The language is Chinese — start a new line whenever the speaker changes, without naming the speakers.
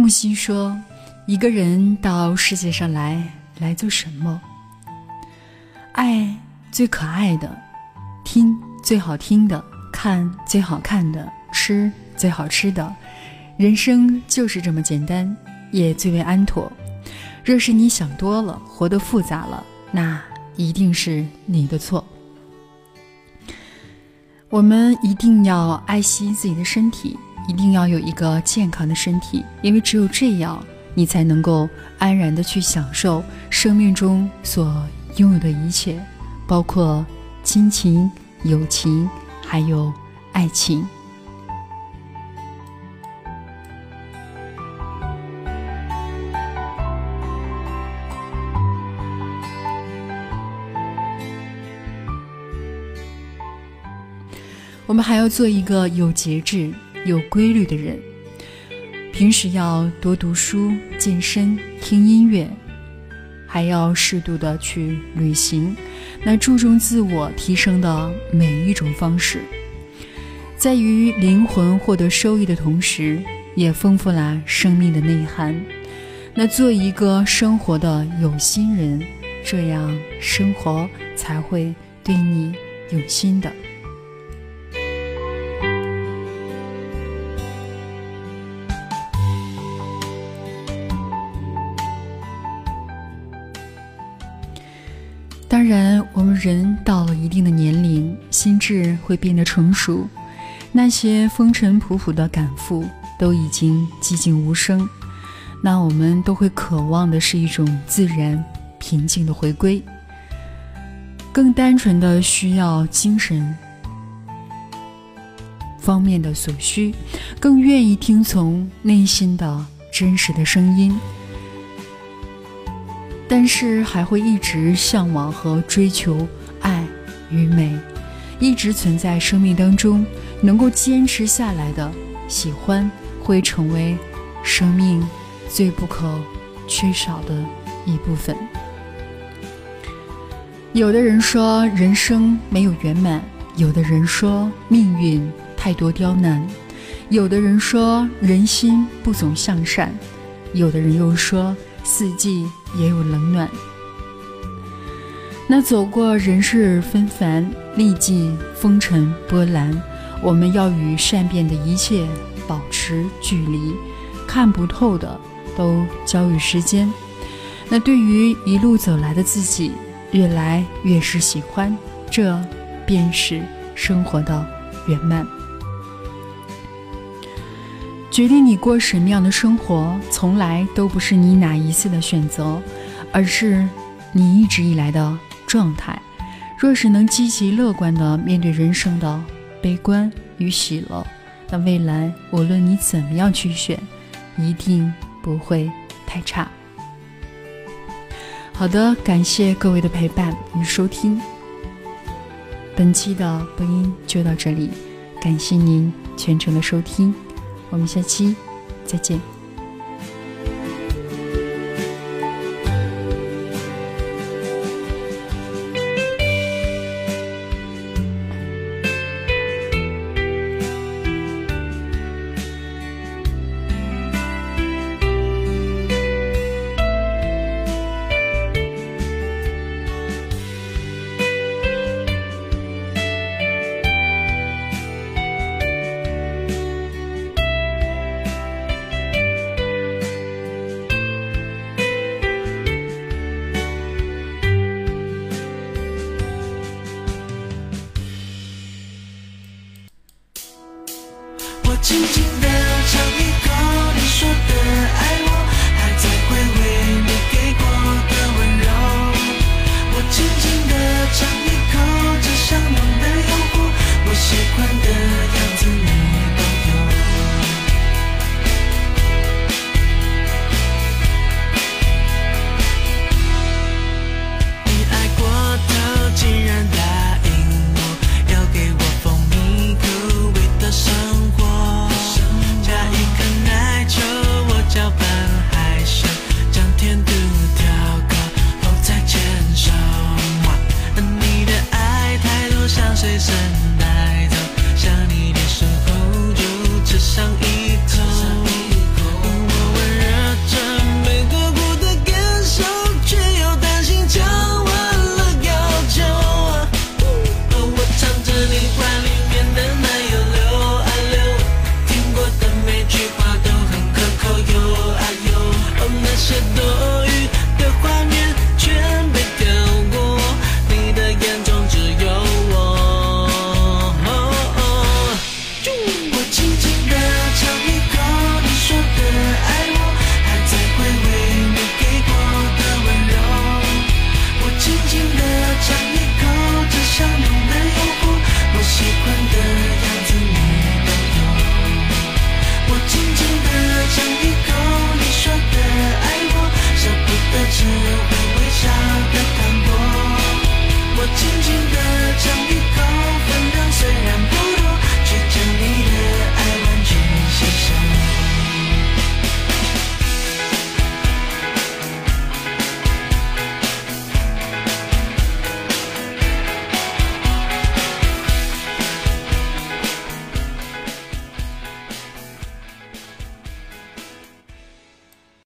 木心说：“一个人到世界上来，来做什么？爱最可爱的，听最好听的，看最好看的，吃最好吃的。人生就是这么简单，也最为安妥。若是你想多了，活得复杂了，那一定是你的错。我们一定要爱惜自己的身体。”一定要有一个健康的身体，因为只有这样，你才能够安然的去享受生命中所拥有的一切，包括亲情、友情，还有爱情。我们还要做一个有节制。有规律的人，平时要多读书、健身、听音乐，还要适度的去旅行，那注重自我提升的每一种方式，在于灵魂获得收益的同时，也丰富了生命的内涵。那做一个生活的有心人，这样生活才会对你有心的。当然，我们人到了一定的年龄，心智会变得成熟，那些风尘仆仆的赶赴都已经寂静无声。那我们都会渴望的是一种自然平静的回归，更单纯的需要精神方面的所需，更愿意听从内心的真实的声音。但是还会一直向往和追求爱与美，一直存在生命当中，能够坚持下来的喜欢，会成为生命最不可缺少的一部分。有的人说人生没有圆满，有的人说命运太多刁难，有的人说人心不总向善，有的人又说。四季也有冷暖。那走过人世纷繁，历尽风尘波澜，我们要与善变的一切保持距离，看不透的都交予时间。那对于一路走来的自己，越来越是喜欢，这便是生活的圆满。决定你过什么样的生活，从来都不是你哪一次的选择，而是你一直以来的状态。若是能积极乐观的面对人生的悲观与喜乐，那未来无论你怎么样去选，一定不会太差。好的，感谢各位的陪伴与收听，本期的播音就到这里，感谢您全程的收听。我们下期再见。
watching. 随身带走，想你的时候就吃上一口。我温热着每个不得感受，却又担心降温了。要求我尝着你怀里面的奶油流啊流，听过的每句话都很可口。有啊，有那些都。